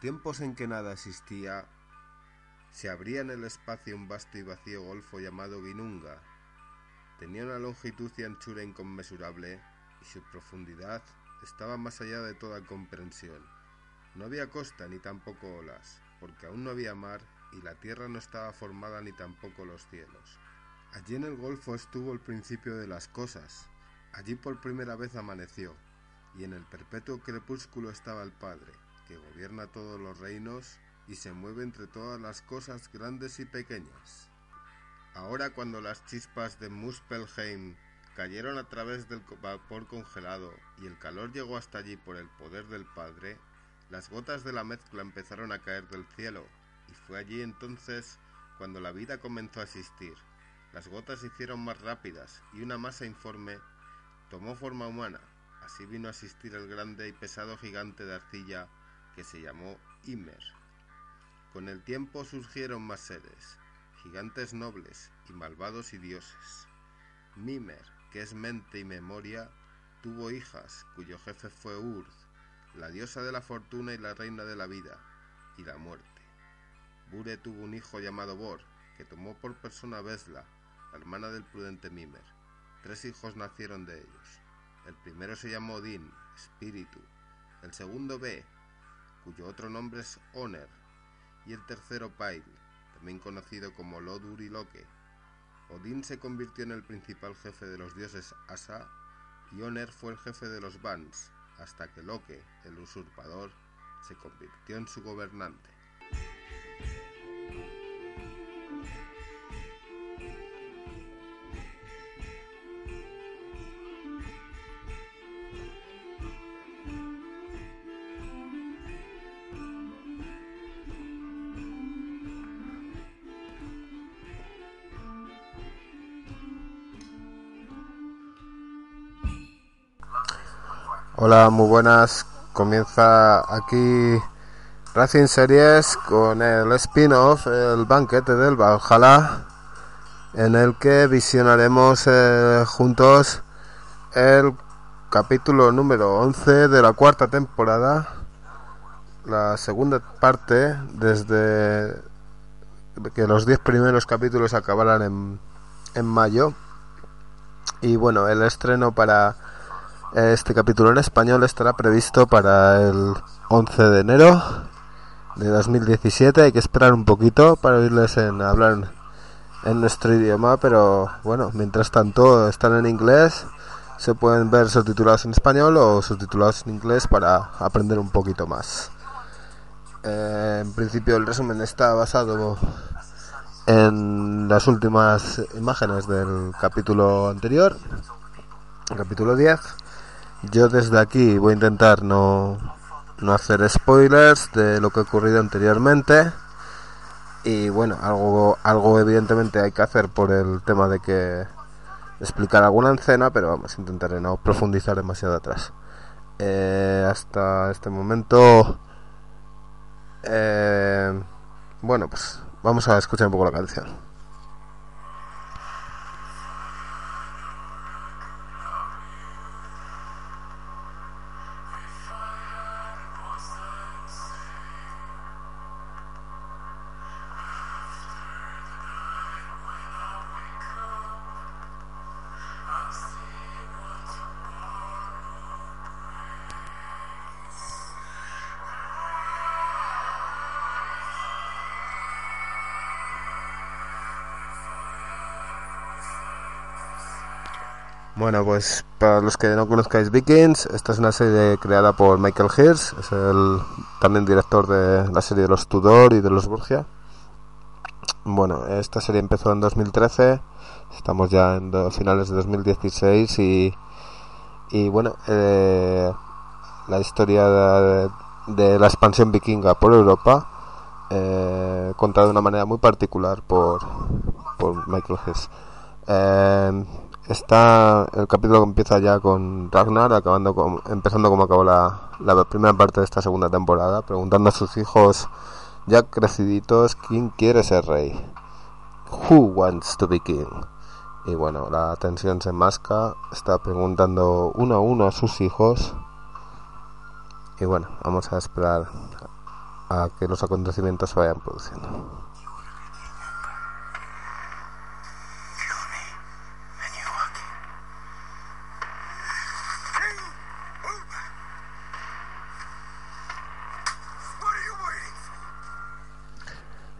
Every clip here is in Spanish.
Tiempos en que nada existía, se abría en el espacio un vasto y vacío golfo llamado Vinunga. Tenía una longitud y anchura inconmensurable y su profundidad estaba más allá de toda comprensión. No había costa ni tampoco olas, porque aún no había mar y la tierra no estaba formada ni tampoco los cielos. Allí en el golfo estuvo el principio de las cosas. Allí por primera vez amaneció, y en el perpetuo crepúsculo estaba el Padre que gobierna todos los reinos y se mueve entre todas las cosas grandes y pequeñas. Ahora cuando las chispas de Muspelheim cayeron a través del vapor congelado y el calor llegó hasta allí por el poder del Padre, las gotas de la mezcla empezaron a caer del cielo, y fue allí entonces cuando la vida comenzó a existir. Las gotas se hicieron más rápidas y una masa informe tomó forma humana. Así vino a existir el grande y pesado gigante de arcilla que se llamó Ymer. Con el tiempo surgieron más seres, gigantes nobles y malvados y dioses. Mimer, que es mente y memoria, tuvo hijas, cuyo jefe fue Urd, la diosa de la fortuna y la reina de la vida y la muerte. Bure tuvo un hijo llamado Bor, que tomó por persona Besla, la hermana del prudente Mimer. Tres hijos nacieron de ellos. El primero se llamó Odín, espíritu. El segundo Be, cuyo otro nombre es Oner, y el tercero Pail, también conocido como Lodur y Loke. Odín se convirtió en el principal jefe de los dioses Asa, y Oner fue el jefe de los Vans, hasta que Loke, el usurpador, se convirtió en su gobernante. Hola, muy buenas. Comienza aquí Racing Series con el spin-off, el banquete del Valhalla, en el que visionaremos eh, juntos el capítulo número 11 de la cuarta temporada, la segunda parte desde que los 10 primeros capítulos acabaran en, en mayo. Y bueno, el estreno para este capítulo en español estará previsto para el 11 de enero de 2017. Hay que esperar un poquito para oírles en hablar en nuestro idioma, pero bueno, mientras tanto están en inglés. Se pueden ver subtitulados en español o subtitulados en inglés para aprender un poquito más. Eh, en principio el resumen está basado en las últimas imágenes del capítulo anterior, el capítulo 10 yo desde aquí voy a intentar no, no hacer spoilers de lo que ha ocurrido anteriormente. Y bueno, algo, algo evidentemente hay que hacer por el tema de que explicar alguna escena, pero vamos, intentaré no profundizar demasiado atrás. Eh, hasta este momento, eh, bueno, pues vamos a escuchar un poco la canción. Bueno, pues para los que no conozcáis Vikings, esta es una serie creada por Michael Hirsch, es el también director de la serie de los Tudor y de los Borgia. Bueno, esta serie empezó en 2013, estamos ya en finales de 2016 y, y bueno, eh, la historia de, la expansión vikinga por Europa, eh, contada de una manera muy particular por, por Michael Hess. Eh, está el capítulo que empieza ya con Ragnar, acabando empezando como acabó la, la primera parte de esta segunda temporada, preguntando a sus hijos ya creciditos, ¿quién quiere ser rey? Who wants to be king? Y bueno, la tensión se masca, está preguntando uno a uno a sus hijos. Y bueno, vamos a esperar a que los acontecimientos se vayan produciendo.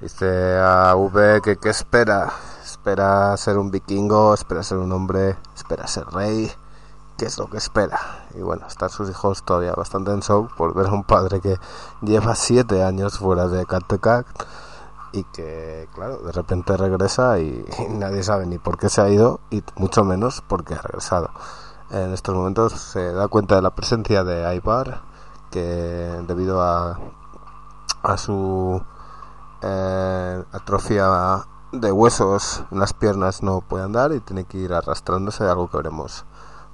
Dice a V que qué espera. Espera ser un vikingo, espera ser un hombre, espera ser rey. ¿Qué es lo que espera? Y bueno, están sus hijos todavía bastante en shock por ver a un padre que lleva siete años fuera de Kattegat y que, claro, de repente regresa y, nadie sabe ni por qué se ha ido y mucho menos por qué ha regresado. En estos momentos se da cuenta de la presencia de Aibar que debido a, a su eh, atrofia de huesos en las piernas no puede andar y tiene que ir arrastrándose, algo que veremos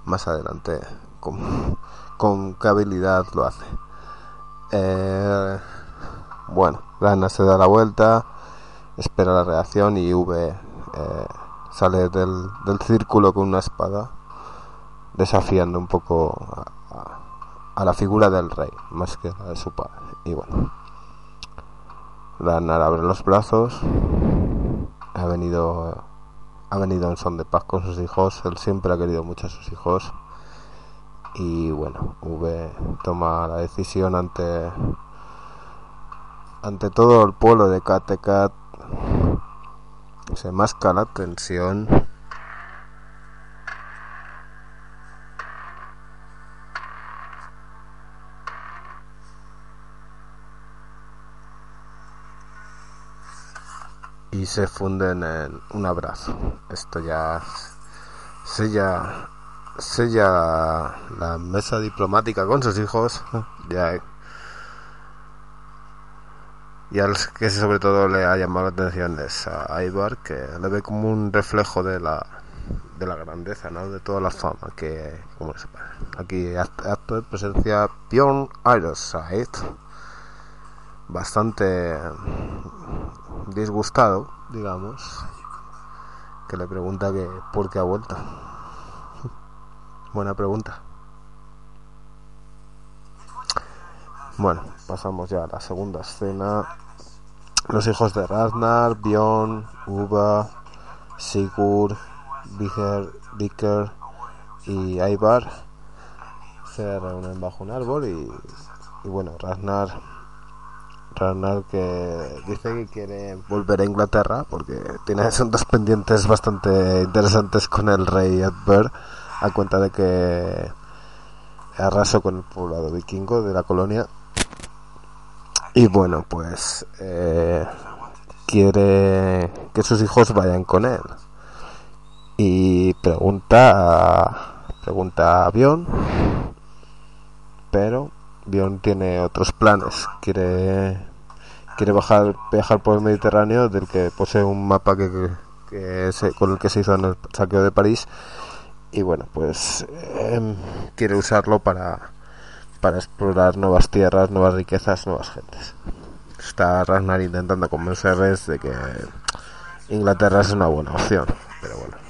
más adelante con, con qué habilidad lo hace. Eh, bueno, Rana se da la vuelta, espera la reacción y V eh, sale del, del, círculo con una espada, desafiando un poco a, a la figura del rey, más que la de su padre. Y bueno. Ragnar abre los brazos. Ha venido, ha venido en son de paz con sus hijos. Él siempre ha querido mucho a sus hijos. Y bueno, V toma la decisión ante ante todo el pueblo de Kattegat. Se masca la tensión y se funden en un abrazo. Esto ya sella, sella la mesa diplomática con sus hijos. Ya, y al que sobre todo le ha llamado la atención es a Ivar, que le ve como un reflejo de la de la grandeza, ¿no? de toda la fama que como aquí acto de presencia Bjorn Ironside bastante disgustado, digamos, que le pregunta que por qué ha vuelto. Buena pregunta. Bueno, pasamos ya a la segunda escena. Los hijos de Ragnar, Bjorn, Uva, Sigurd, Vicker y Ivar se reúnen bajo un árbol y, y bueno, Ragnar Ragnar que dice que quiere volver a Inglaterra porque tiene asuntos pendientes bastante interesantes con el rey Edward a cuenta de que arrasó con el poblado vikingo de la colonia. Y bueno pues eh, quiere que sus hijos vayan con él. Y pregunta pregunta a Avión pero Bion tiene otros planes. Quiere quiere bajar, viajar por el Mediterráneo, del que posee un mapa que, con el que se hizo en el saqueo de París. Y bueno, pues em, quiere usarlo para, para explorar nuevas tierras, nuevas riquezas, nuevas gentes. Está Ragnar intentando convencerles de que Inglaterra es una buena opción, pero bueno.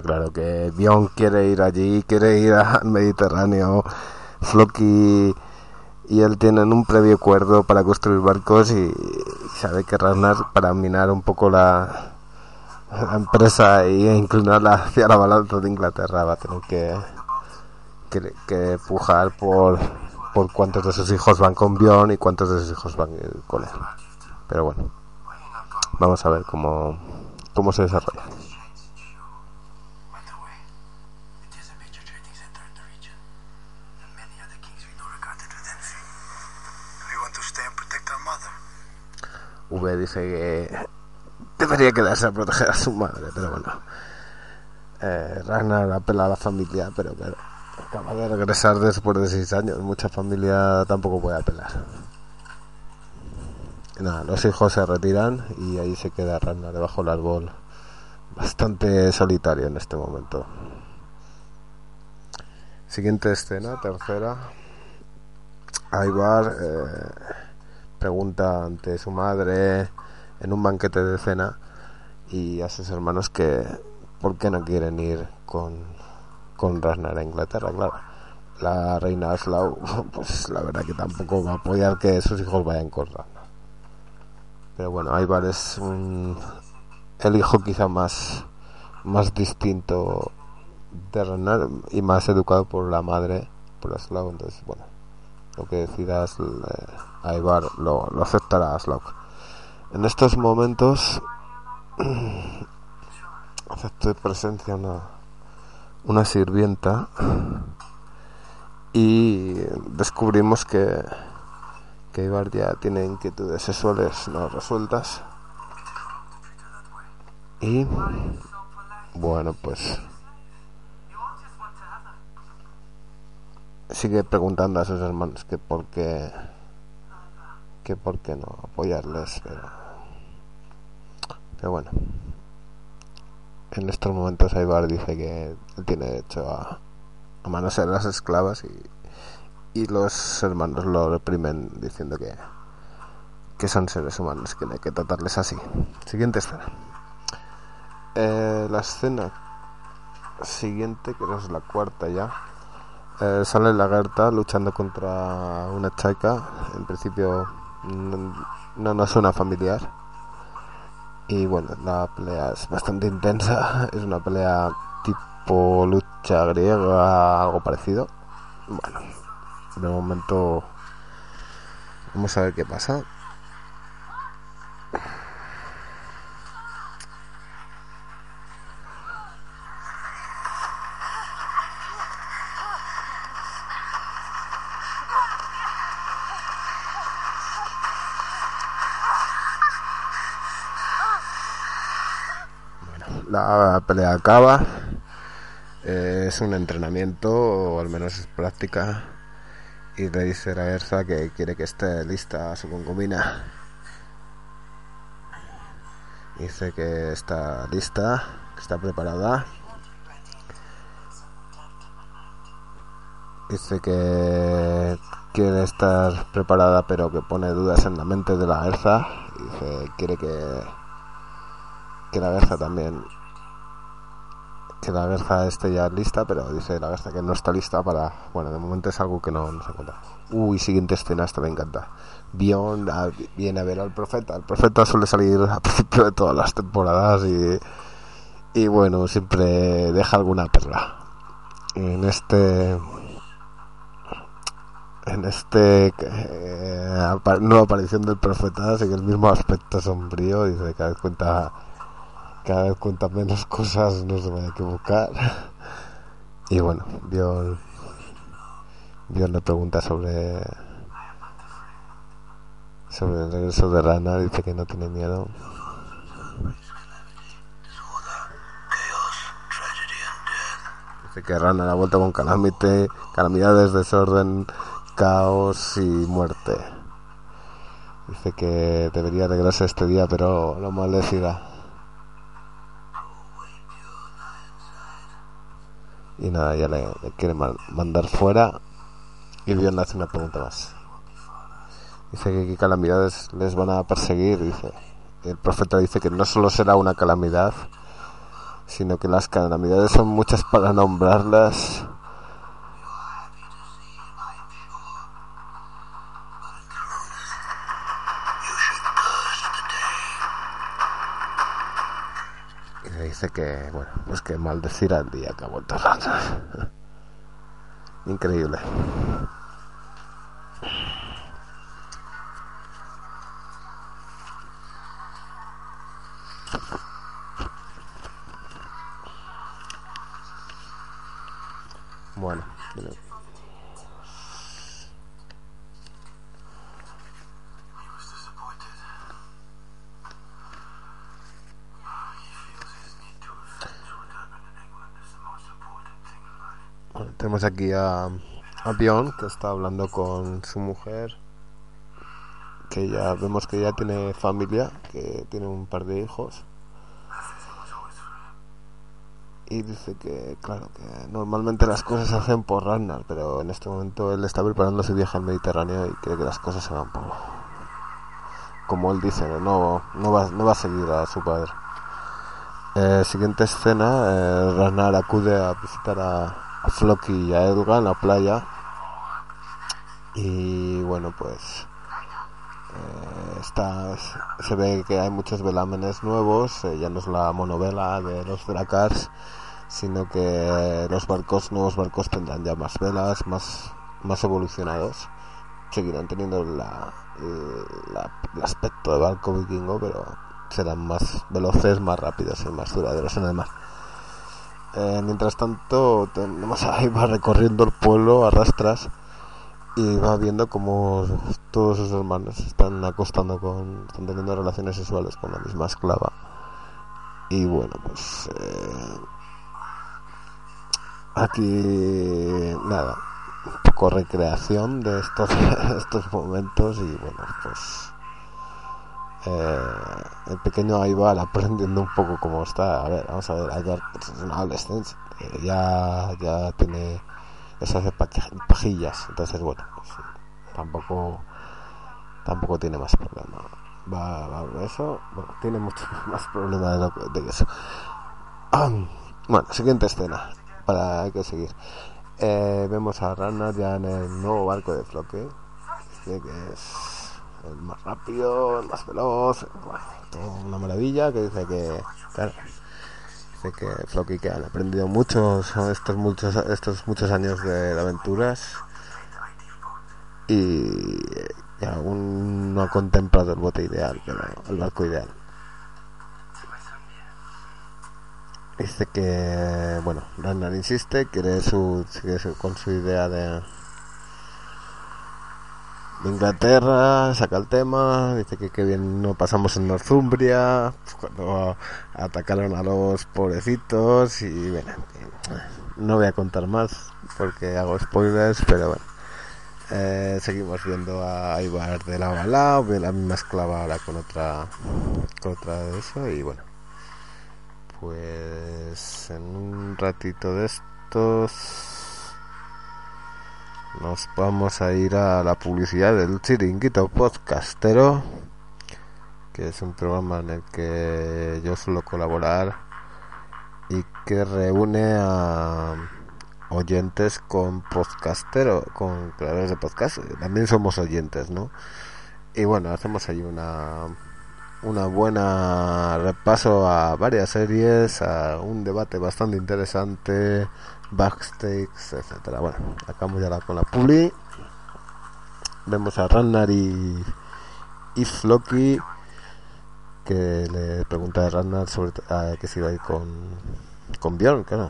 Claro que Bion quiere ir allí, quiere ir al Mediterráneo. Floki y él tienen un previo acuerdo para construir barcos y sabe que Ragnar para minar un poco la, empresa e inclinarla hacia la balanza de Inglaterra va a tener que, que, pujar por, por cuántos de sus hijos van con Bjorn y cuántos de sus hijos van con él. Pero bueno, vamos a ver cómo, cómo se desarrolla. V dice que debería quedarse a proteger a su madre, pero bueno. Eh, Ragnar apela a la familia, pero claro, acaba de regresar después de seis años. Mucha familia tampoco puede apelar. nada, los hijos se retiran y ahí se queda Ragnar debajo del árbol, bastante solitario en este momento. Siguiente escena, tercera. Ivar eh, pregunta ante su madre en un banquete de cena y a sus hermanos que por qué no quieren ir con, con Ragnar a Inglaterra, claro. La reina Aslaug, pues la verdad que tampoco va a apoyar que sus hijos vayan con Ragnar. Pero bueno, Ivar es el hijo quizá más, más distinto de Ragnar y más educado por la madre, por Aslaug, entonces bueno, lo que decidas Ivar lo, lo aceptará Aslaug. En estos momentos acepto presencia una, una sirvienta y descubrimos que, que Ibar ya tiene inquietudes sexuales no resueltas y bueno pues sigue preguntando a sus hermanos que por qué que por qué no apoyarles pero pero bueno, en estos momentos Aibar dice que tiene derecho a, a manosear las esclavas y, y los hermanos lo reprimen diciendo que, que son seres humanos, que hay que tratarles así. Siguiente escena. Eh, la escena siguiente, que es la cuarta ya, eh, sale la Gerta luchando contra una chica. En principio no, no nos suena familiar y bueno, la pelea es bastante intensa, es una pelea tipo lucha griega, algo parecido. Bueno, de momento vamos a ver qué pasa. Pelea acaba. Eh, es un entrenamiento, o al menos es práctica. Y le dice a Erza que quiere que esté lista su concubina. Dice que está lista, que está preparada. Dice que quiere estar preparada, pero que pone dudas en la mente de la Erza. Dice quiere que, que la Erza también la verja esté ya lista, pero dice la verja que no está lista para... Bueno, de momento es algo que no, se cuenta. Uy, siguiente escena, esta me encanta. Bion viene a ver al profeta. El profeta suele salir a principio de todas las temporadas y, y bueno, siempre deja alguna perla. En este... En este eh, nueva aparición del profeta, sigue el mismo aspecto sombrío, dice cada vez cuenta cada vez cuenta menos cosas, no se va a equivocar. Y bueno, Dios le pregunta sobre sobre el regreso de Rana, dice que no tiene miedo. Dice que Rana ha vuelto con calamite, calamidades, desorden, caos y muerte. Dice que debería regresar este día, pero lo maldecirá. Y nada, ya le, quiere mandar fuera. Y Dios le hace una pregunta más. Dice que qué calamidades les van a perseguir. Dice. El profeta dice que no solo será una calamidad, sino que las calamidades son muchas para nombrarlas dice que, bueno, pues que maldecir al día que ha vuelto Sanders. Increíble. Bueno, tenemos aquí a, a que está hablando con su mujer que ya vemos que ya tiene familia que tiene un par de hijos y dice que, claro, que normalmente las cosas se hacen por Ragnar, pero en este momento él está preparando su viaje al Mediterráneo y cree que las cosas se van por... Como él dice, no, no, va, no va a seguir a su padre. Eh, siguiente escena, eh, Ragnar acude a visitar a, a y a Edga en la playa. Y bueno, pues eh, está, se ve que hay muchos velámenes nuevos, eh, ya no es la monovela de los Dracars, sino que los barcos, nuevos barcos tendrán ya más velas, más, más evolucionados. Seguirán teniendo la, el aspecto de barco vikingo, pero serán más veloces, más rápidos y más duraderos en el mar. Eh, mientras tanto, tenemos ahí va recorriendo el pueblo a rastras y va viendo como todos sus hermanos están acostando con están teniendo relaciones sexuales con la misma esclava. Y bueno pues eh, aquí nada un poco recreación de estos estos momentos y bueno pues eh, el pequeño Aibar aprendiendo un poco cómo está. A ver vamos a ver Aibar es un adolescente eh, ya ya tiene esas pajillas entonces bueno pues, tampoco tampoco tiene más problema. Va, va eso bueno tiene mucho más problema de, lo, de eso. Bueno siguiente escena para hay que seguir. Eh, vemos a Ragnar ya en el nuevo barco de Floque que es el más rápido el más veloz bueno, una maravilla que dice que claro, que Floki que han aprendido mucho estos muchos estos muchos años de, aventuras y, aún no ha contemplado el bote ideal pero el barco ideal. Dice que bueno Ragnar insiste quiere su sigue con su idea de de Inglaterra, saca el tema, dice que qué bien no pasamos en Northumbria, cuando atacaron a los pobrecitos y bueno, no voy a contar más porque hago spoilers, pero bueno. Eh, seguimos viendo a Ibar de la bala, la misma esclava ahora con otra, con otra de eso y bueno. Pues en un ratito de estos nos vamos a ir a la publicidad del Chiringuito Podcastero, que es un programa en el que yo suelo colaborar y que reúne a oyentes con podcastero, con creadores de podcast. También somos oyentes, ¿no? Y bueno, hacemos ahí una una buena repaso a varias series, a un debate bastante interesante backstage, etcétera. Bueno, acabamos ya con la publi. Vemos a Ragnar y, y Floki que le pregunta a Ragnar sobre a, que se iba a ir con, con Bjorn. Eh,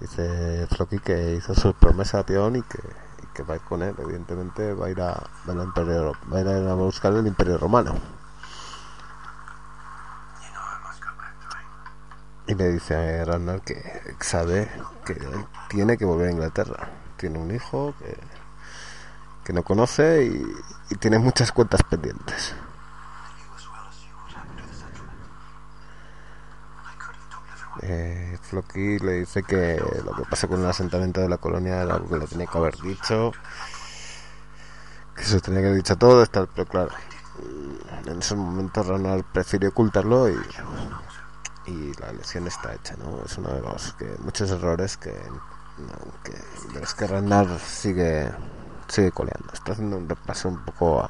dice Floki que hizo su promesa a Bjorn y que, que va a ir con él. Evidentemente va a ir a, va a, imperio, va a, ir a buscar el Imperio Romano. Y le dice a Ragnar que sabe que él tiene que volver a Inglaterra. Tiene un hijo que, que no conoce y, y, tiene muchas cuentas pendientes. Eh, Floki le dice que lo que pasa con el asentamiento de la colonia era algo que le tenía que haber dicho, que se tenía que haber dicho todo, pero claro, en esos momentos Ragnar prefirió ocultarlo y y la lección está hecha, ¿no? Es uno de los que muchos errores que, que de los que Ragnar sigue sigue coleando. Está haciendo un repaso un poco a,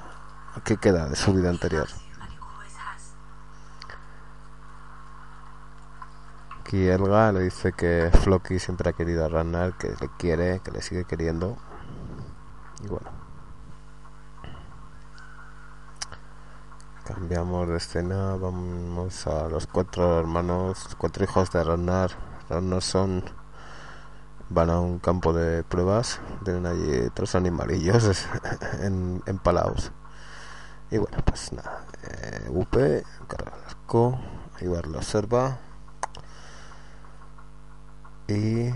a qué queda de su vida anterior. Aquí Elga le dice que Floki siempre ha querido a Ragnar, que le quiere, que le sigue queriendo. Y bueno. Cambiamos de escena, vamos a los cuatro hermanos, cuatro hijos de Ragnar. Ragnar son van a un campo de pruebas, tienen allí tres animalillos en, empalados. Y bueno, pues nada, eh, Upe, carga Ibar lo observa. Y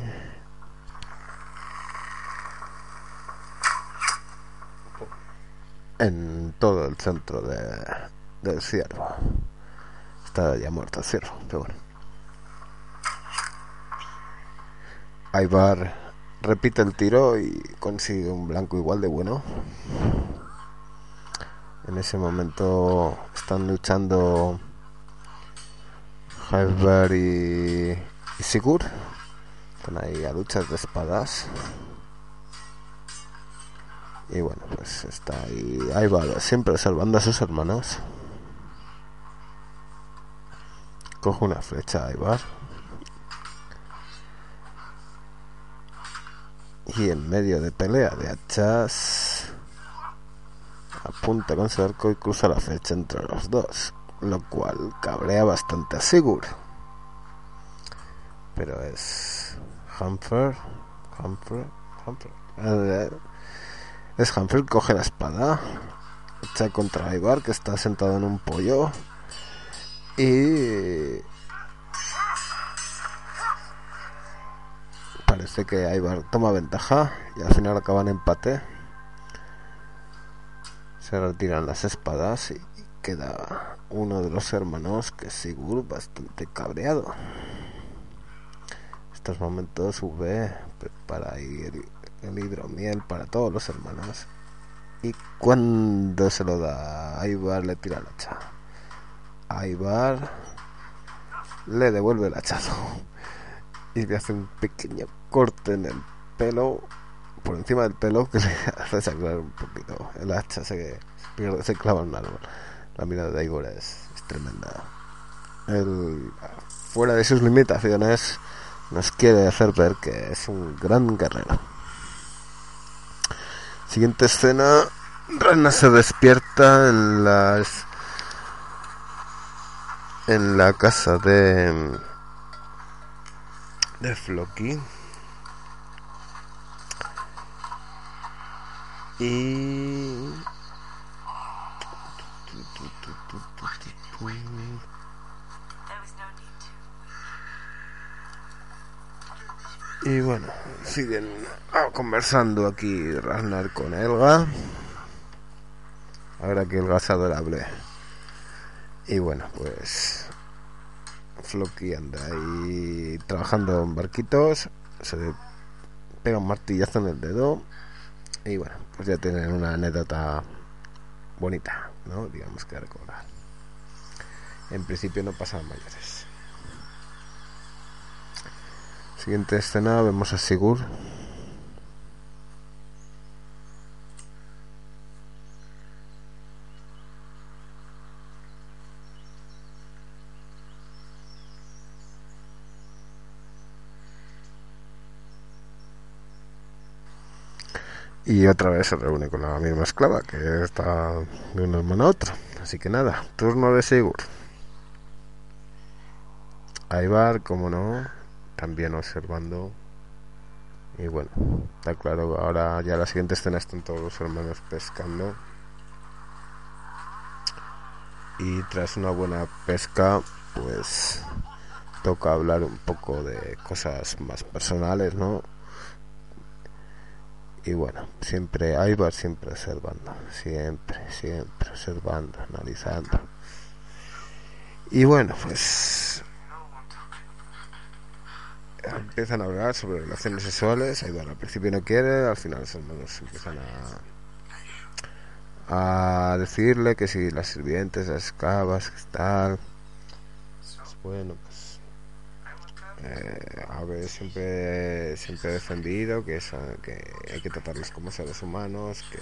en todo el centro de, del ciervo. Está ya muerto el ciervo, pero bueno. Aibar repite el tiro y consigue un blanco igual de bueno. En ese momento están luchando Aibar y, y Sigurd. Están ahí a luchas de espadas. Y bueno, pues está ahí Aibar siempre salvando a sus hermanos. Coge una flecha Aibar. y en medio de pelea de hachas apunta con su arco y cruza la flecha entre los dos, lo cual cabrea bastante a. Pero es Humphrey, Humphrey, Humphrey. Eh, es Humphrey, coge la espada, echa contra Ibar que está sentado en un pollo y parece que Ibar toma ventaja y al final acaban empate. Se retiran las espadas y queda uno de los hermanos que es Sigurd bastante cabreado. estos momentos sube para ir el hidromiel para todos los hermanos. Y cuando se lo da a Ibar le tira el hacha. Ibar le devuelve el hachazo y le hace un pequeño corte en el pelo, por encima del pelo, que le hace sangrar un poquito. El hacha se, se clava en un árbol. La mirada de Igor es, tremenda. El, fuera de sus limitaciones, nos quiere hacer ver que es un gran guerrero. Siguiente escena, Rana se despierta en las en la casa de de Floki Y... Y bueno, siguen conversando aquí Ragnar con Elga. Ahora que Elga es adorable. Y bueno, pues Floki anda ahí trabajando en barquitos. Se pega un martillazo en el dedo y bueno, pues ya tienen una anécdota bonita, ¿no? Digamos que recordar. En principio no pasan mayores. Siguiente escena, vemos a Sigurd y otra vez se reúne con la misma esclava que está de una hermana a otra. Así que nada, turno de Sigurd. Aibar, como no, también observando. Y bueno, está claro, ahora ya la siguiente escena están todos los hermanos pescando. Y tras una buena pesca, pues toca hablar un poco de cosas más personales, ¿no? Y bueno, siempre Aibar siempre observando, siempre, siempre observando, analizando. Y bueno, pues empiezan a hablar sobre relaciones sexuales, Aibar al principio no quiere, al final los hermanos empiezan a, a decirle que si las sirvientes, las esclavas, que tal, pues bueno, eh, a ver, siempre, siempre he defendido que, que hay que tratarlos como seres humanos, que,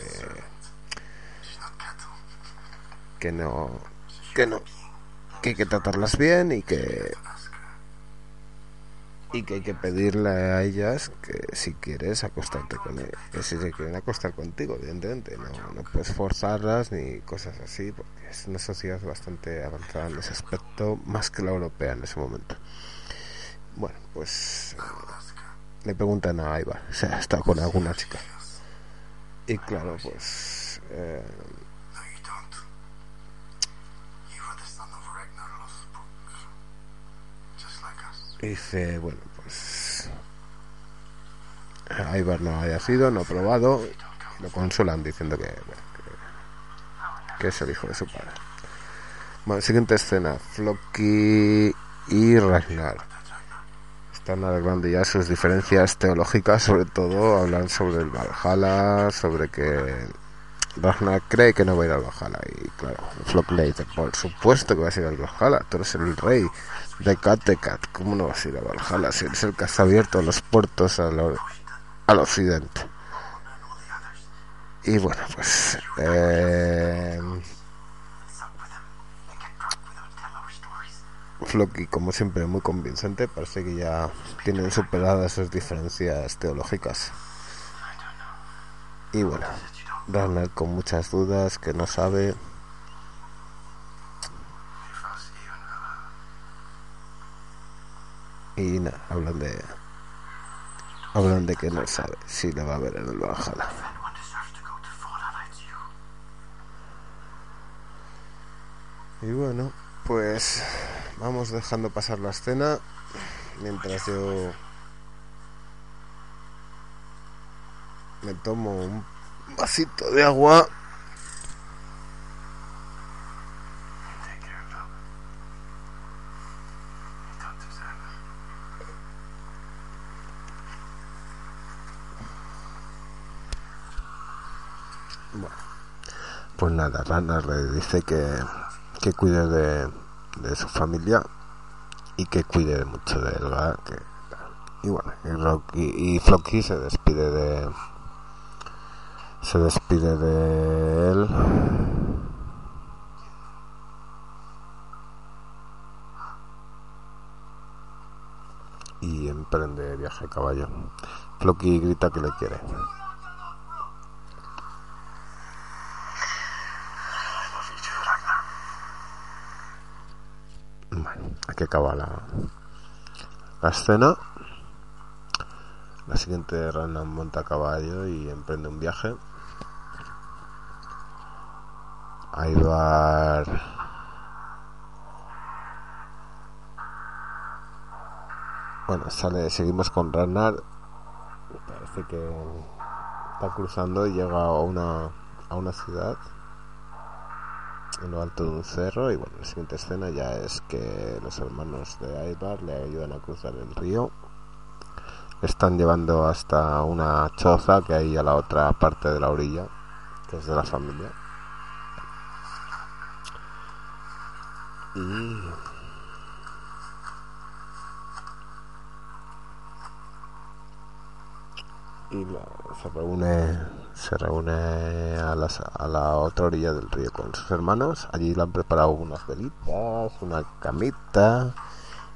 que no, que no, que hay que tratarlas bien y que y que hay que pedirle a ellas que si quieres acostarte con ellas, que si se quieren acostar contigo, evidentemente, no, no puedes forzarlas ni cosas así, porque es una sociedad bastante avanzada en ese aspecto, más que la europea en ese momento. Bueno, pues le preguntan a Ivar, o sea, está con alguna chica. Y claro, pues... Eh, dice, bueno, pues Ivar no haya sido, no ha probado, lo consuelan diciendo que, bueno, que, es el hijo de su padre. Bueno, siguiente escena, Floki y Ragnar. Están arreglando ya sus diferencias teológicas, sobre todo hablan sobre el Valhalla, sobre que Ragnar cree que no va a ir al Valhalla y claro, Floki le dice, por supuesto que va a ir al Valhalla, tú eres el rey, de Kattegat. ¿Cómo no vas a ir a Valhalla si eres el que has abierto los puertos al, al occidente? Y bueno, pues... Eh, Floki, como siempre, muy convincente. Parece que ya tienen superadas esas diferencias teológicas. Y bueno, Ragnar con muchas dudas, que no sabe. y nada, hablan de hablan de que no sabe si le va a ver en el Valhalla. Y bueno, pues vamos dejando pasar la escena mientras yo me tomo un vasito de agua. Pues nada, Rana le dice que, que cuide de, de, su familia y que cuide mucho de él, Que, y bueno, y, Rocky, y Floki se despide de se despide de él y emprende viaje a caballo. Floki grita que le quiere. Que acaba la, la escena. La siguiente rana monta a caballo y emprende un viaje. Aibar Bueno, sale, seguimos con Ragnar. Parece que está cruzando y llega a una, a una ciudad en lo alto de un cerro y bueno, la siguiente escena ya es que los hermanos de Aibar le ayudan a cruzar el río. están llevando hasta una choza que hay a la otra parte de la orilla, que es de la familia. Y y se reúne se reúne a, a, la otra orilla del río con sus hermanos. Allí le han preparado unas velitas una camita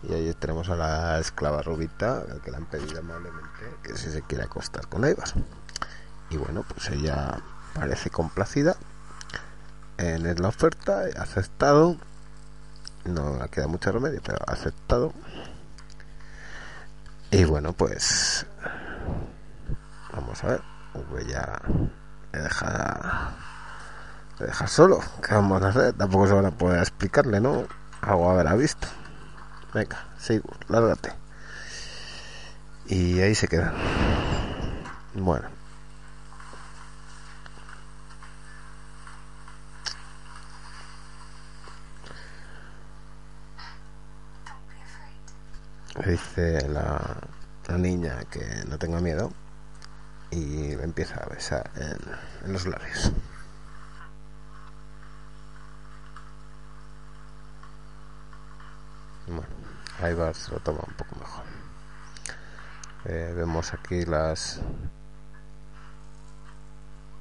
y ahí tenemos a la esclava rubita que le han pedido amablemente que si se quiere acostar con Eibar. Y bueno pues ella parece complacida en la oferta ha aceptado. No le queda mucho remedio pero ha aceptado. Y bueno pues Vamos a ver. Pues ya me deja, me deja solo. ¿Qué vamos a hacer? Tampoco se van a poder explicarle, ¿no? Algo habrá visto. Venga, sigo, lárgate. Y ahí se queda. Bueno. Dice la, la niña que no tenga miedo y empieza a besar en, los labios. Bueno, ahí se lo toma un poco mejor. Eh, vemos aquí las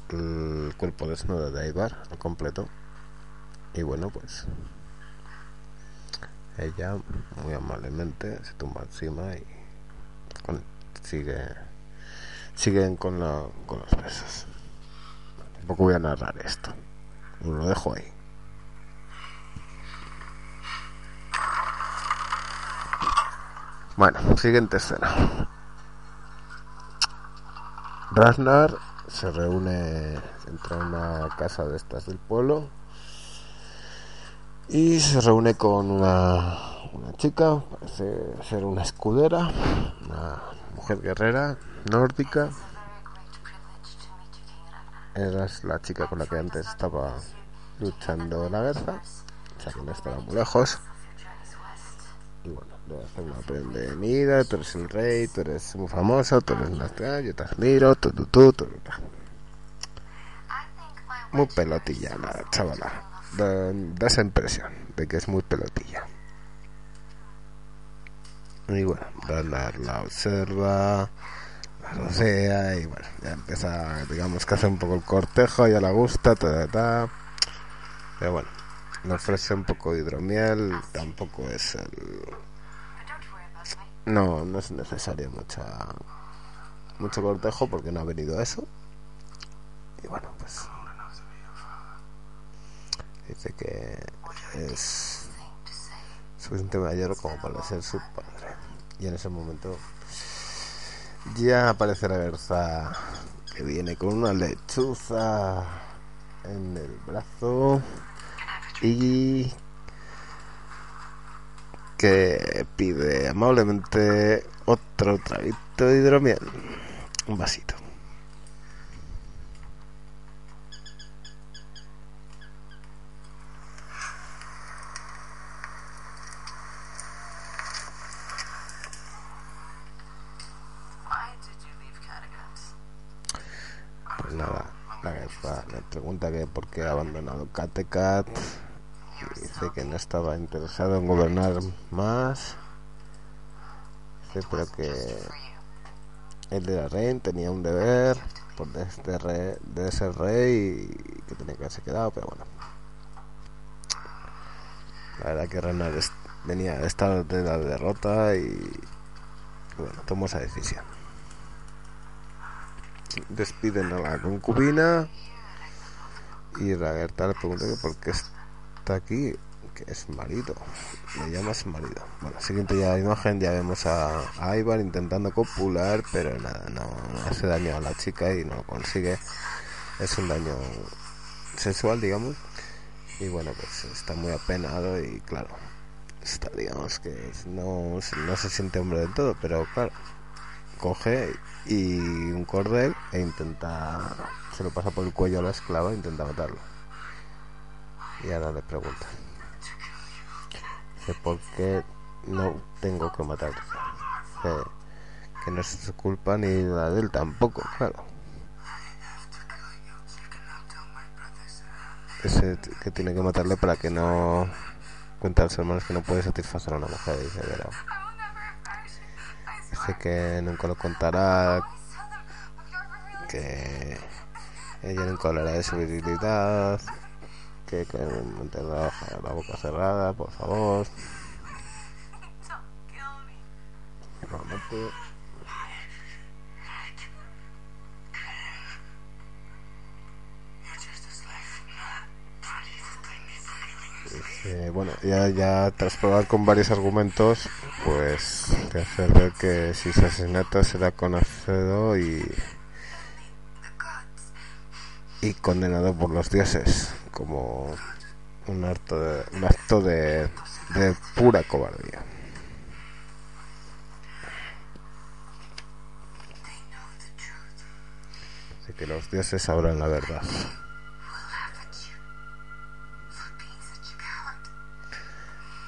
el cuerpo desnudo de Aibar al completo y bueno pues ella muy amablemente se tumba encima y sigue siguen con, la, con los besos. Tampoco voy a narrar esto. Lo dejo ahí. Bueno, siguiente escena. Ragnar se reúne, entra a una casa de estas del pueblo y se reúne con una, una chica, parece ser una escudera, una mujer guerrera nórdica. Era la chica con la que antes estaba luchando la guerra, o sea que no estaba muy lejos. Y bueno, le hace una bienvenida, tú eres el rey, tú eres muy famoso, tú eres una yo te admiro, tú, tú, tú, tú. Muy pelotilla la chavala. Da esa impresión de que es muy pelotilla. Y bueno, la observa, la rocea y bueno, ya empieza, digamos que hace un poco el cortejo, ya la gusta, ta, ta, Pero bueno, le ofrece un poco de hidromiel, tampoco es el... No, no es necesario mucha mucho cortejo porque no ha venido eso. Y bueno, pues dice que es suficiente mayor como para ser su padre. Y en ese momento ya aparece la Berza que viene con una lechuza en el brazo y que pide amablemente otro traguito de hidromiel, un vasito. Pues nada, la le pregunta que por qué ha abandonado Kattegat. Dice que no estaba interesado en gobernar más. Dice pero que él era rey tenía un deber por este rey, de ser rey y que tenía que haberse quedado pero bueno. La verdad que Renan venía de estar de la derrota y bueno tomó esa decisión despiden a la concubina y Ragerta le pregunta que por está aquí que es marido. Me llamas marido. Bueno siguiente ya imagen ya vemos a, a Ivar intentando copular pero nada no, hace daño a la chica y no consigue. Es un daño sexual digamos. Y bueno pues está muy apenado y claro está digamos que no, no se siente hombre del todo pero claro coge y un cordel e intenta se lo pasa por el cuello a la esclava e intenta matarlo. Y ahora le pregunta. Que por qué no tengo que matar que, no es culpa ni la de él tampoco claro ese que tiene que matarle para que no cuenta a los hermanos que no puede satisfacer a una mujer dice pero dice que nunca lo contará que ella nunca hablará de su virilidad que, que mantendrá la boca cerrada por favor Eh, bueno, ya, ya tras probar con varios argumentos, pues te hace ver que si se asesinato será conocido y, y condenado por los dioses como un acto de, un acto de, de pura cobardía. Así que los dioses sabrán la verdad.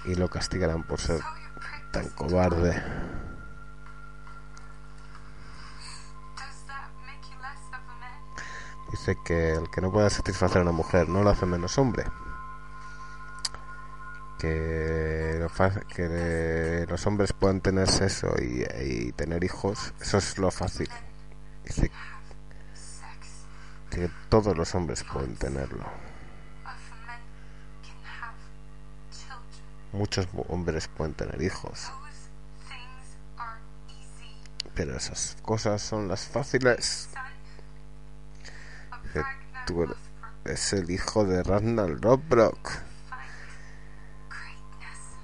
Y lo castigarán por ser tan cobarde. Dice que el que no pueda satisfacer a una mujer no lo hace menos hombre. Que, lo que los hombres puedan tener sexo y, y, tener hijos, eso es lo fácil. Dice que todos los hombres pueden tenerlo. Muchos hombres pueden tener hijos Pero esas cosas son las fáciles. tú eres el hijo de Ragnar Lodbrok.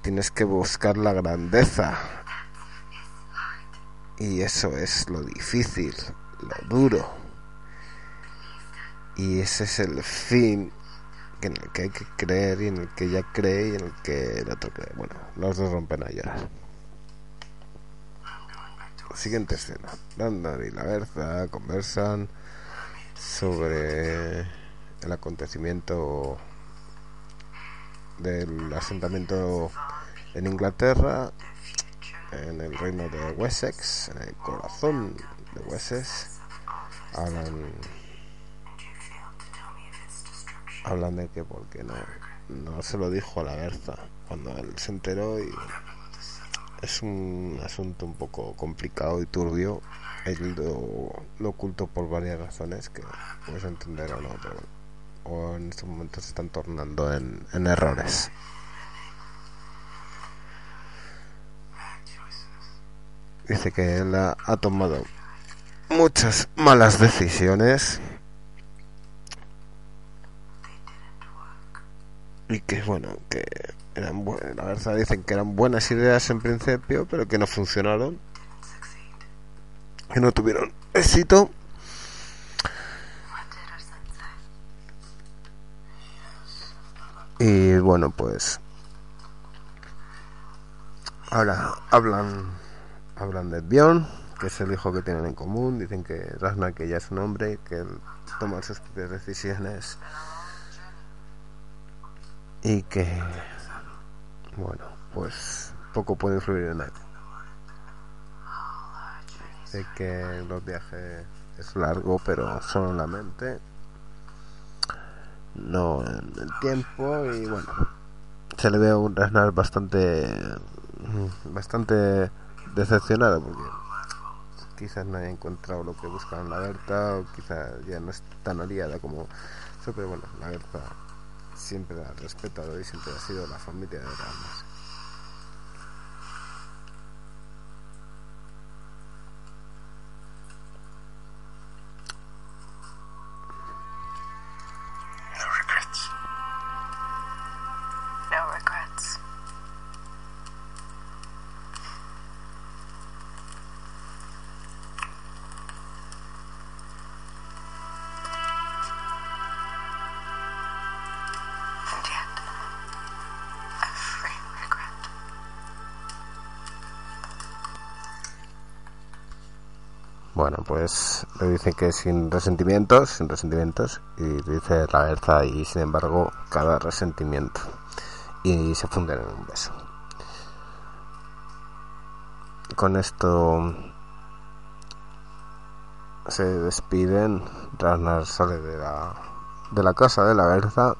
Tienes que buscar la grandeza. Y eso es lo difícil, lo duro. Y ese es el fin en el que hay que creer y en el que ella cree y en el que el otro cree. Bueno, los dos rompen a llorar. Siguiente escena. Randall y la Berza conversan sobre el acontecimiento del asentamiento en Inglaterra, en el reino de Wessex, en el corazón de Wessex. Hablan, hablan de que porque no, no se lo dijo a la Berza cuando él se enteró y es un asunto un poco complicado y turbio. Él lo, oculto por varias razones que puedes entender o no, pero en estos momentos se están tornando en, en errores. Dice que él ha tomado muchas malas decisiones y que bueno que eran la verdad dicen que eran buenas ideas en principio pero que no funcionaron. Que no tuvieron éxito. Y bueno pues ahora hablan hablan de Bjorn que es el hijo que tienen en común. Dicen que Ragnar que ya es un hombre que toma sus propias decisiones y que bueno pues poco puede influir en él. Sé que los viajes es largo pero solo en la mente no en el tiempo y bueno se le ve a un Ragnar bastante bastante decepcionado porque quizás no haya encontrado lo que buscaba en la Berta o quizás ya no es tan aliada como eso pero bueno la Berta siempre ha respetado y siempre ha sido la familia de Ramos. Pues le dicen que sin resentimientos, sin resentimientos, y dice la verdad y sin embargo cada resentimiento. Y se funden en un beso. Con esto se despiden, Ragnar sale de la, de la casa de la Berza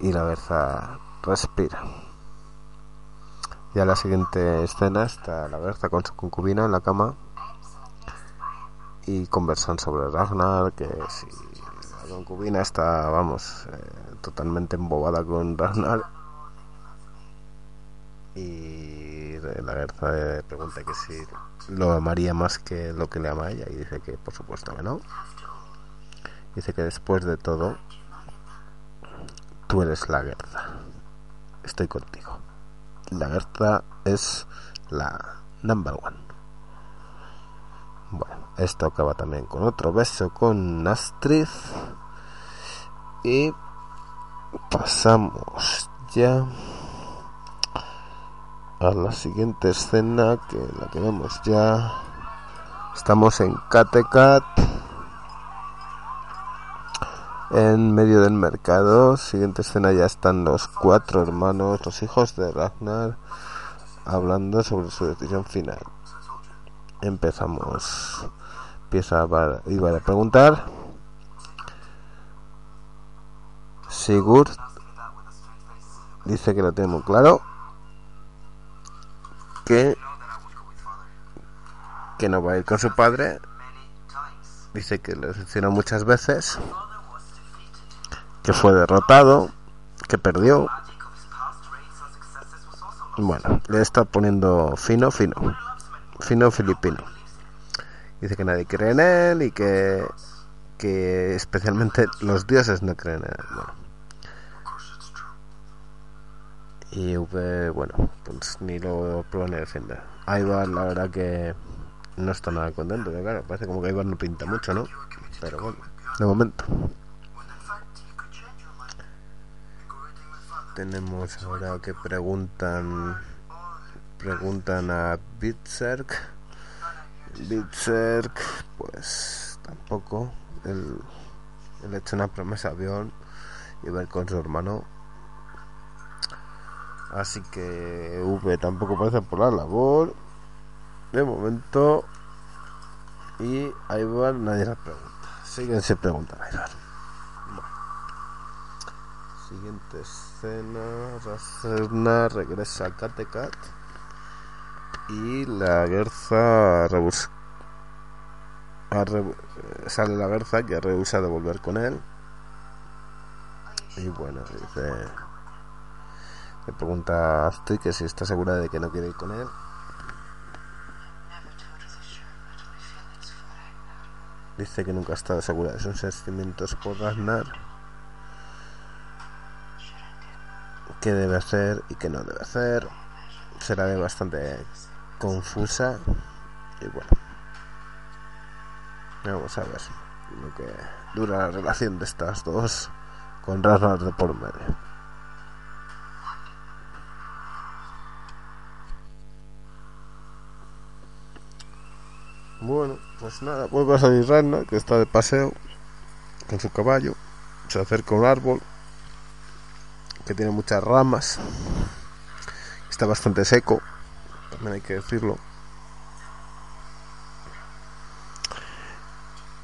y la Berza respira. Ya la siguiente escena está la Berza con su concubina en la cama y conversan sobre Ragnar, que si la concubina está, vamos, eh, totalmente embobada con Ragnar. Y la Gerza pregunta que si lo amaría más que lo que le ama a ella y dice que por supuesto que no. Dice que después de todo, tú eres la Gerza. Estoy contigo. La Gerza es la number one. Bueno, esto acaba también con otro beso con Astrid. Y pasamos ya a la siguiente escena que la tenemos ya. Estamos en Kattegat. En medio del mercado, siguiente escena ya están los cuatro hermanos, los hijos de Ragnar, hablando sobre su decisión final empezamos. Empieza a, iba a preguntar. Sigurd dice que lo tenemos claro que que no va a ir con su padre. Dice que lo decepcionó muchas veces que fue derrotado que perdió. Bueno le está poniendo fino fino fino filipino. Dice que nadie cree en él y que, que especialmente los dioses no creen en él. Bueno. Y V, bueno, pues ni lo prueba ni defiende. Ivar, la verdad que no está nada contento, claro, parece como que Ivar no pinta mucho, ¿no? Pero bueno, de momento. Tenemos ahora que preguntan preguntan a Bitzerk. Bitzerk, pues tampoco. Él, él hecho una promesa a Bion y ver con su hermano. Así que V tampoco parece por la labor. De momento. Y va, nadie la pregunta. Síguense preguntan ahí Siguiente escena. Racerna regresa a Katekat y la Gerza sale la Gerza que rehúsa de volver con él. Y bueno dice le pregunta a que si está segura de que no quiere ir con él. Dice que nunca ha estado segura de sus sentimientos por Ragnar qué debe hacer y qué no debe hacer. Será de bastante confusa y bueno vamos a ver lo que dura la relación de estas dos con Ragnar de por medio. Bueno pues nada vuelve a salir Ragnar que está de paseo con su caballo se acerca a un árbol que tiene muchas ramas está bastante seco también hay que decirlo.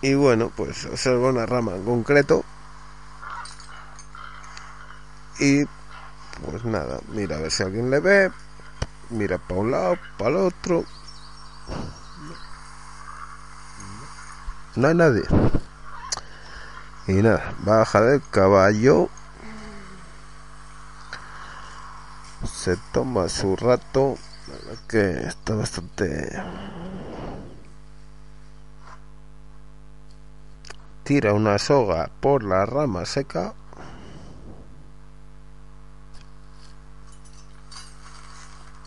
Y bueno, pues observa una rama en concreto. Y pues nada, mira a ver si alguien le ve. Mira para un lado, para el otro. No hay nadie. Y nada, baja del caballo. Se toma su rato que está bastante tira una soga por la rama seca.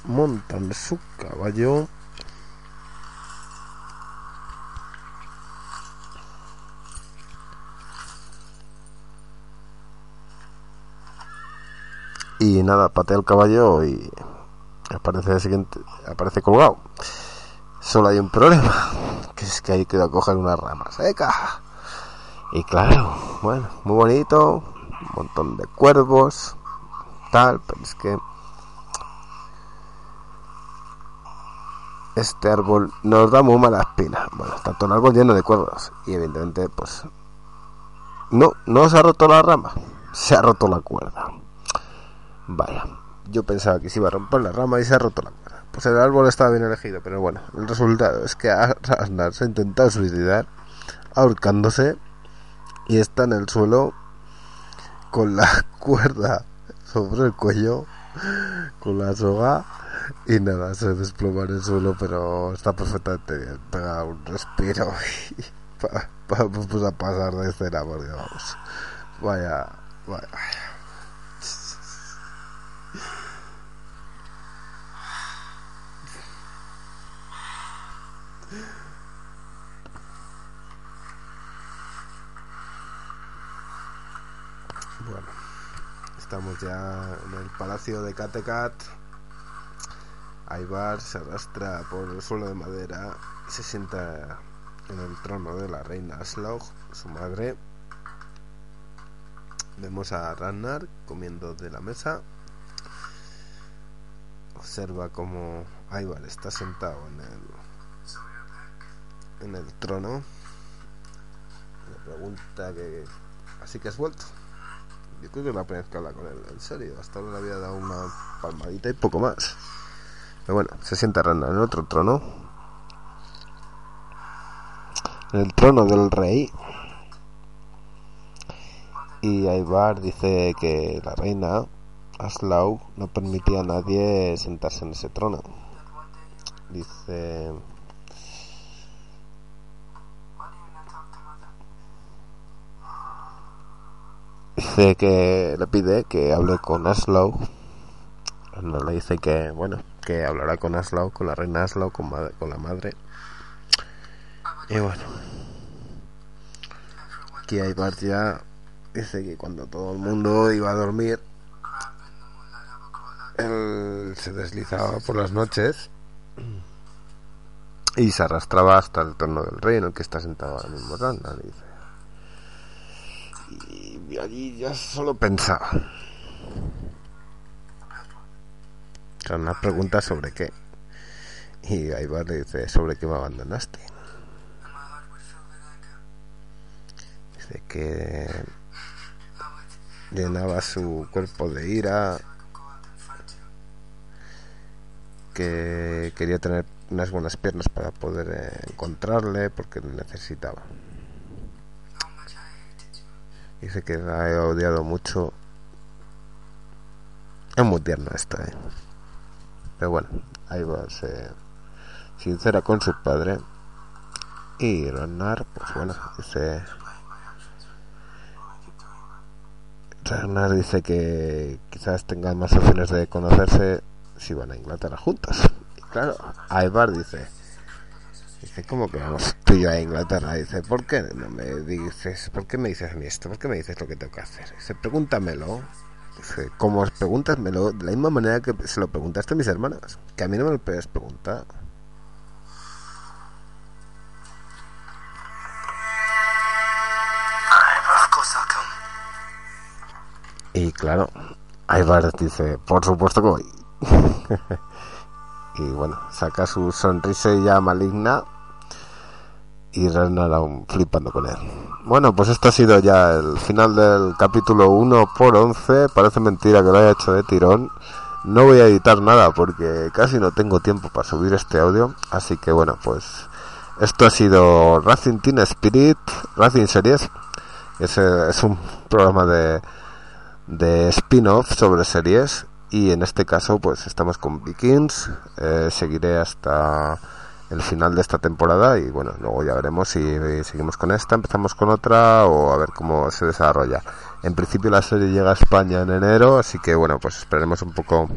Montan su caballo. Y nada patea el caballo y aparece el siguiente, aparece colgado. Solo hay un problema, que es que hay que coger una rama seca. Y claro, bueno, muy bonito, un montón de cuervos, tal, pero es que este árbol nos da muy mala espina. Bueno, está todo el árbol lleno de cuervos y evidentemente pues no, no se ha roto la rama, se ha roto la cuerda. Vaya, yo pensaba que se iba a romper la rama y se ha roto la cuerda. Pues el árbol estaba bien elegido, pero bueno, el resultado es que Asnar se ha intentado suicidar ahorcándose y está en el suelo con la cuerda sobre el cuello, con la soga y nada, se desploma en el suelo, pero está perfectamente bien. Pega un respiro y vamos a pasar de escena porque vamos. Vaya, vaya, vaya. Bueno, estamos ya en el palacio de Kattegat. Aibar se arrastra por el suelo de madera y se sienta en el trono de la reina Aslaug, su madre. Vemos a Ragnar comiendo de la mesa. Observa como Aibar está sentado en el en el trono. Le pregunta que así que has vuelto. Yo creo que la primera vez con él, en serio. Hasta ahora le había dado una palmadita y poco más. Pero bueno, se sienta Rana en otro trono. En el trono del rey. Y Aibar dice que la reina, Aslau, no permitía a nadie sentarse en ese trono. Dice... Dice que le pide que hable con Aslow. No le dice que, bueno, que hablará con Aslow, con la reina Aslow, con, la madre. Y bueno, aquí hay ya dice que cuando todo el mundo iba a dormir, él se deslizaba por las noches y se arrastraba hasta el trono del rey en el que está sentado el mismo Randa, dice. Allí ya solo pensaba. O una pregunta sobre qué. Y ahí va, dice, ¿sobre qué me abandonaste? Dice que llenaba su cuerpo de ira, que quería tener unas buenas piernas para poder eh, encontrarle porque necesitaba. Dice que la he odiado mucho. Es muy tierno esto, ¿eh? Pero bueno, ahí va, se sincera con su padre. Y Ronar, pues bueno, dice... Ronar dice que quizás tengan más opciones de conocerse si van a Inglaterra juntos. Y claro, Ivar dice Dice, ¿cómo que vamos tú y yo a Inglaterra? Dice, ¿por qué no me dices, por qué me dices a esto? ¿Por qué me dices lo que tengo que hacer? Dice, pregúntamelo. Dice, como os pregúntamelo de la misma manera que se lo preguntaste a mis hermanas, que a mí no me lo puedes preguntar. Y claro, Ivar dice, por supuesto que voy. y bueno, saca su sonrisa ya maligna y Renard aún flipando con él. Bueno, pues esto ha sido ya el final del capítulo 1 por 11. Parece mentira que lo haya hecho de tirón. No voy a editar nada porque casi no tengo tiempo para subir este audio. Así que bueno, pues esto ha sido Racing Team Spirit, Racing Series. Es, es un programa de, de spin-off sobre series y en este caso pues estamos con Vikings. Eh, seguiré hasta el final de esta temporada y bueno luego ya veremos si seguimos con esta empezamos con otra o a ver cómo se desarrolla. En principio la serie llega a España en enero así que bueno pues esperaremos un poco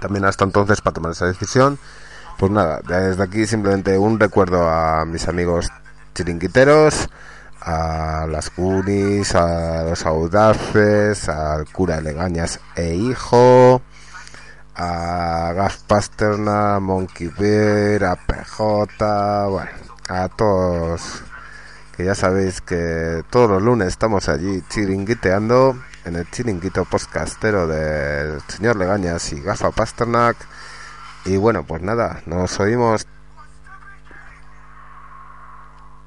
también hasta entonces para tomar esa decisión. Pues nada desde aquí simplemente un recuerdo a mis amigos chiringuiteros a las Cunis, a los Audaces, al cura Legañas e hijo, a Gas Pasterna, Monkey Bear, a PJ, bueno, a todos, que ya sabéis que todos los lunes estamos allí chiringuiteando en el chiringuito postcastero del señor Legañas y Gafa Pasternak. Y bueno, pues nada, nos oímos.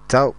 Chao.